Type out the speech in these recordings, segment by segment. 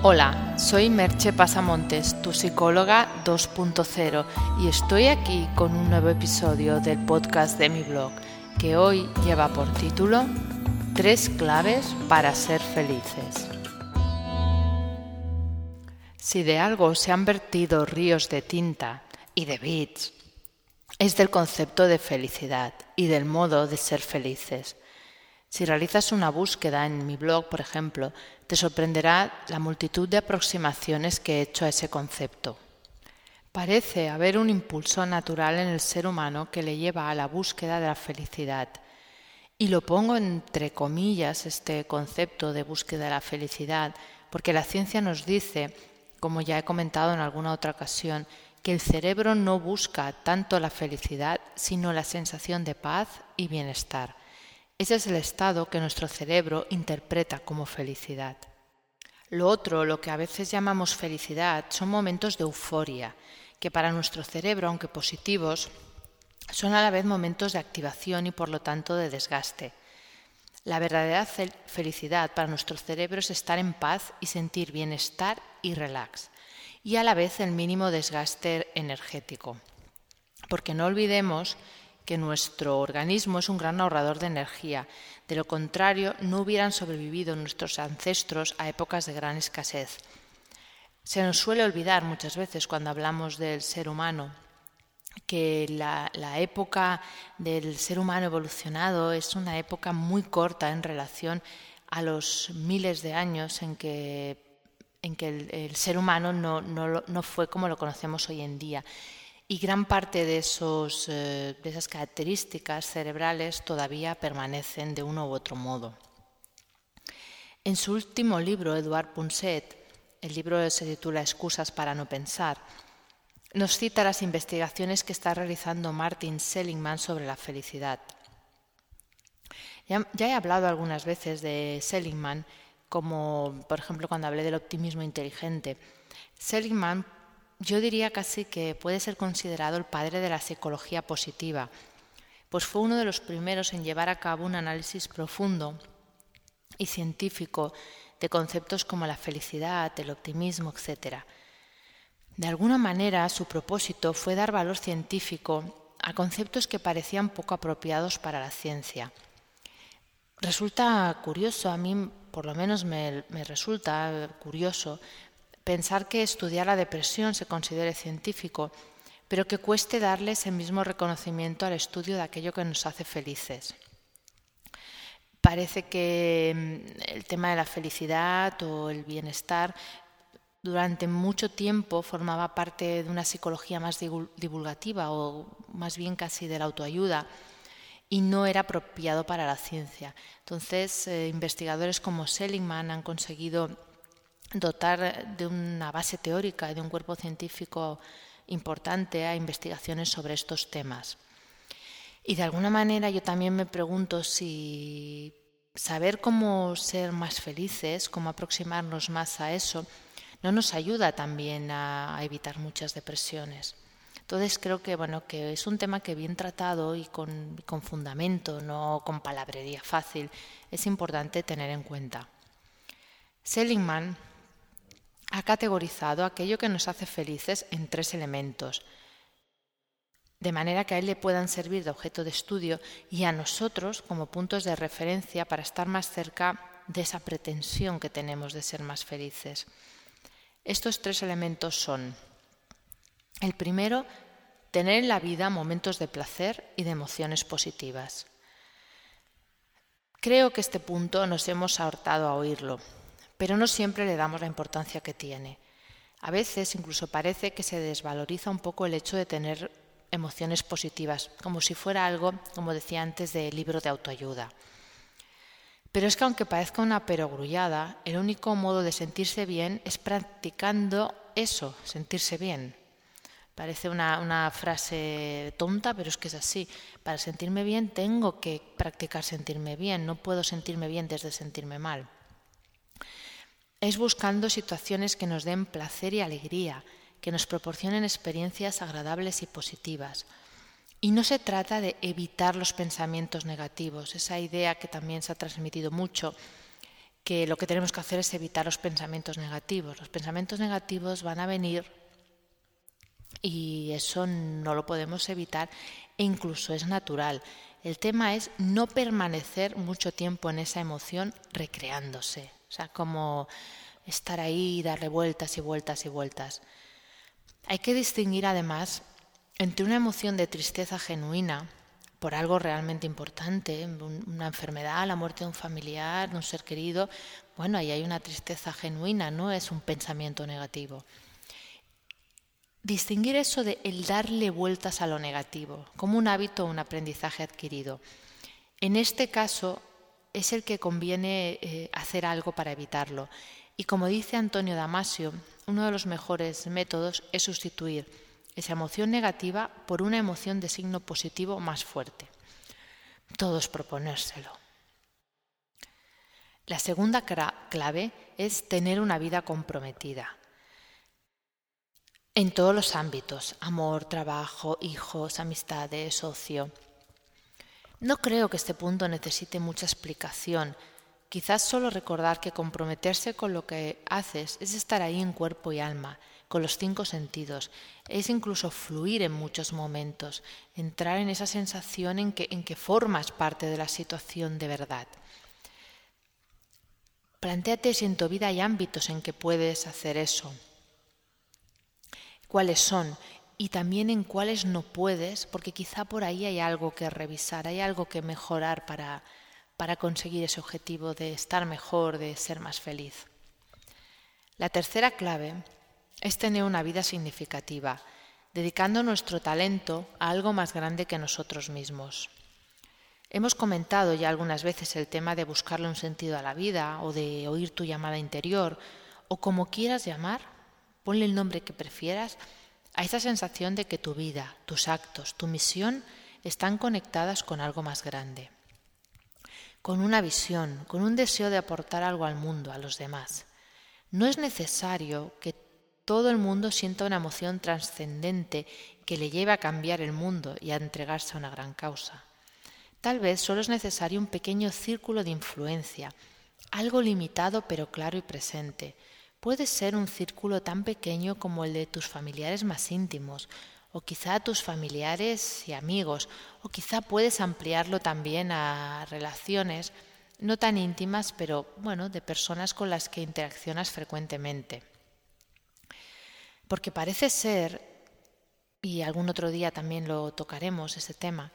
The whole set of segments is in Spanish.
Hola, soy Merche Pasamontes, tu psicóloga 2.0 y estoy aquí con un nuevo episodio del podcast de mi blog que hoy lleva por título Tres claves para ser felices. Si de algo se han vertido ríos de tinta y de bits, es del concepto de felicidad y del modo de ser felices. Si realizas una búsqueda en mi blog, por ejemplo, te sorprenderá la multitud de aproximaciones que he hecho a ese concepto. Parece haber un impulso natural en el ser humano que le lleva a la búsqueda de la felicidad. Y lo pongo entre comillas este concepto de búsqueda de la felicidad, porque la ciencia nos dice, como ya he comentado en alguna otra ocasión, que el cerebro no busca tanto la felicidad, sino la sensación de paz y bienestar. Ese es el estado que nuestro cerebro interpreta como felicidad. Lo otro, lo que a veces llamamos felicidad, son momentos de euforia, que para nuestro cerebro, aunque positivos, son a la vez momentos de activación y por lo tanto de desgaste. La verdadera felicidad para nuestro cerebro es estar en paz y sentir bienestar y relax, y a la vez el mínimo desgaste energético. Porque no olvidemos que nuestro organismo es un gran ahorrador de energía. De lo contrario, no hubieran sobrevivido nuestros ancestros a épocas de gran escasez. Se nos suele olvidar muchas veces cuando hablamos del ser humano que la, época del ser humano evolucionado es una época muy corta en relación a los miles de años en que, el, ser humano no, no fue como lo conocemos hoy en día y gran parte de, esos, eh, de esas características cerebrales todavía permanecen de uno u otro modo. En su último libro, Eduard Punset, el libro se titula Excusas para no pensar, nos cita las investigaciones que está realizando Martin Seligman sobre la felicidad. Ya, ya he hablado algunas veces de Seligman, como por ejemplo cuando hablé del optimismo inteligente. Seligman yo diría casi que puede ser considerado el padre de la psicología positiva, pues fue uno de los primeros en llevar a cabo un análisis profundo y científico de conceptos como la felicidad, el optimismo, etc. De alguna manera, su propósito fue dar valor científico a conceptos que parecían poco apropiados para la ciencia. Resulta curioso, a mí por lo menos me, me resulta curioso pensar que estudiar la depresión se considere científico, pero que cueste darle ese mismo reconocimiento al estudio de aquello que nos hace felices. Parece que mm, el tema de la felicidad o el bienestar durante mucho tiempo formaba parte de una psicología más divulgativa o más bien casi de la autoayuda y no era apropiado para la ciencia. Entonces, eh, investigadores como Seligman han conseguido dotar de una base teórica y de un cuerpo científico importante a investigaciones sobre estos temas. Y de alguna manera yo también me pregunto si saber cómo ser más felices, cómo aproximarnos más a eso, no nos ayuda también a, evitar muchas depresiones. Entonces creo que bueno que es un tema que bien tratado y con, con fundamento, no con palabrería fácil, es importante tener en cuenta. Seligman ha categorizado aquello que nos hace felices en tres elementos, de manera que a él le puedan servir de objeto de estudio y a nosotros como puntos de referencia para estar más cerca de esa pretensión que tenemos de ser más felices. Estos tres elementos son, el primero, tener en la vida momentos de placer y de emociones positivas. Creo que este punto nos hemos ahortado a oírlo, pero no siempre le damos la importancia que tiene. A veces incluso parece que se desvaloriza un poco el hecho de tener emociones positivas, como si fuera algo, como decía antes, de libro de autoayuda. Pero es que aunque parezca una perogrullada, el único modo de sentirse bien es practicando eso, sentirse bien. Parece una, una, frase tonta, pero es que es así. Para sentirme bien tengo que practicar sentirme bien, no puedo sentirme bien desde sentirme mal es buscando situaciones que nos den placer y alegría, que nos proporcionen experiencias agradables y positivas. Y no se trata de evitar los pensamientos negativos, esa idea que también se ha transmitido mucho, que lo que tenemos que hacer es evitar los pensamientos negativos. Los pensamientos negativos van a venir y eso no lo podemos evitar e incluso es natural. El tema es no permanecer mucho tiempo en esa emoción recreándose, o sea, como estar ahí y darle vueltas y vueltas y vueltas. Hay que distinguir además entre una emoción de tristeza genuina por algo realmente importante, una enfermedad, la muerte de un familiar, de un ser querido, bueno, ahí hay una tristeza genuina, no es un pensamiento negativo. Distinguir eso de el darle vueltas a lo negativo, como un hábito o un aprendizaje adquirido. En este caso es el que conviene eh, hacer algo para evitarlo. Y como dice Antonio Damasio, uno de los mejores métodos es sustituir esa emoción negativa por una emoción de signo positivo más fuerte. Todo es proponérselo. La segunda clave es tener una vida comprometida. En todos los ámbitos, amor, trabajo, hijos, amistades, ocio. No creo que este punto necesite mucha explicación. Quizás solo recordar que comprometerse con lo que haces es estar ahí en cuerpo y alma, con los cinco sentidos. Es incluso fluir en muchos momentos, entrar en esa sensación en que, formas parte de la situación de verdad. Plantéate si en tu vida hay ámbitos en que puedes hacer eso. ¿Cuáles son? Y también en cuáles no puedes, porque quizá por ahí hay algo que revisar, hay algo que mejorar para, para conseguir ese objetivo de estar mejor, de ser más feliz. La tercera clave es tener una vida significativa, dedicando nuestro talento a algo más grande que nosotros mismos. Hemos comentado ya algunas veces el tema de buscarle un sentido a la vida o de oír tu llamada interior o como quieras llamar, ponle el nombre que prefieras a esa sensación de que tu vida, tus actos, tu misión están conectadas con algo más grande, con una visión, con un deseo de aportar algo al mundo, a los demás. No es necesario que todo el mundo sienta una emoción trascendente que le lleve a cambiar el mundo y a entregarse a una gran causa. Tal vez solo es necesario un pequeño círculo de influencia, algo limitado pero claro y presente. Puede ser un círculo tan pequeño como el de tus familiares más íntimos, o quizá tus familiares y amigos, o quizá puedes ampliarlo también a relaciones no tan íntimas, pero bueno, de personas con las que interaccionas frecuentemente. Porque parece ser, y algún otro día también lo tocaremos ese tema,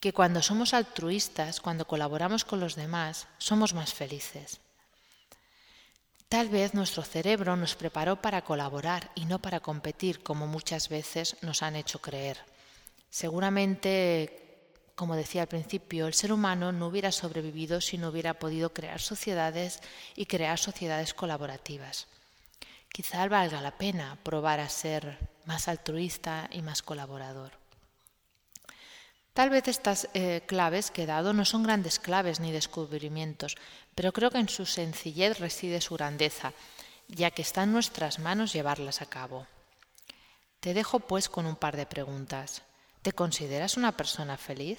que cuando somos altruistas, cuando colaboramos con los demás, somos más felices. Tal vez nuestro cerebro nos preparó para colaborar y no para competir, como muchas veces nos han hecho creer. Seguramente, como decía al principio, el ser humano no hubiera sobrevivido si no hubiera podido crear sociedades y crear sociedades colaborativas. Quizá valga la pena probar a ser más altruista y más colaborador. Tal vez estas eh, claves que he dado no son grandes claves ni descubrimientos, pero creo que en su sencillez reside su grandeza, ya que está en nuestras manos llevarlas a cabo. Te dejo pues con un par de preguntas. ¿Te consideras una persona feliz?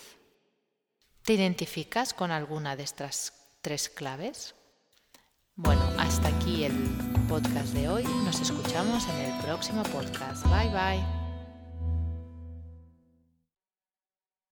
¿Te identificas con alguna de estas tres claves? Bueno, hasta aquí el podcast de hoy. Nos escuchamos en el próximo podcast. Bye bye.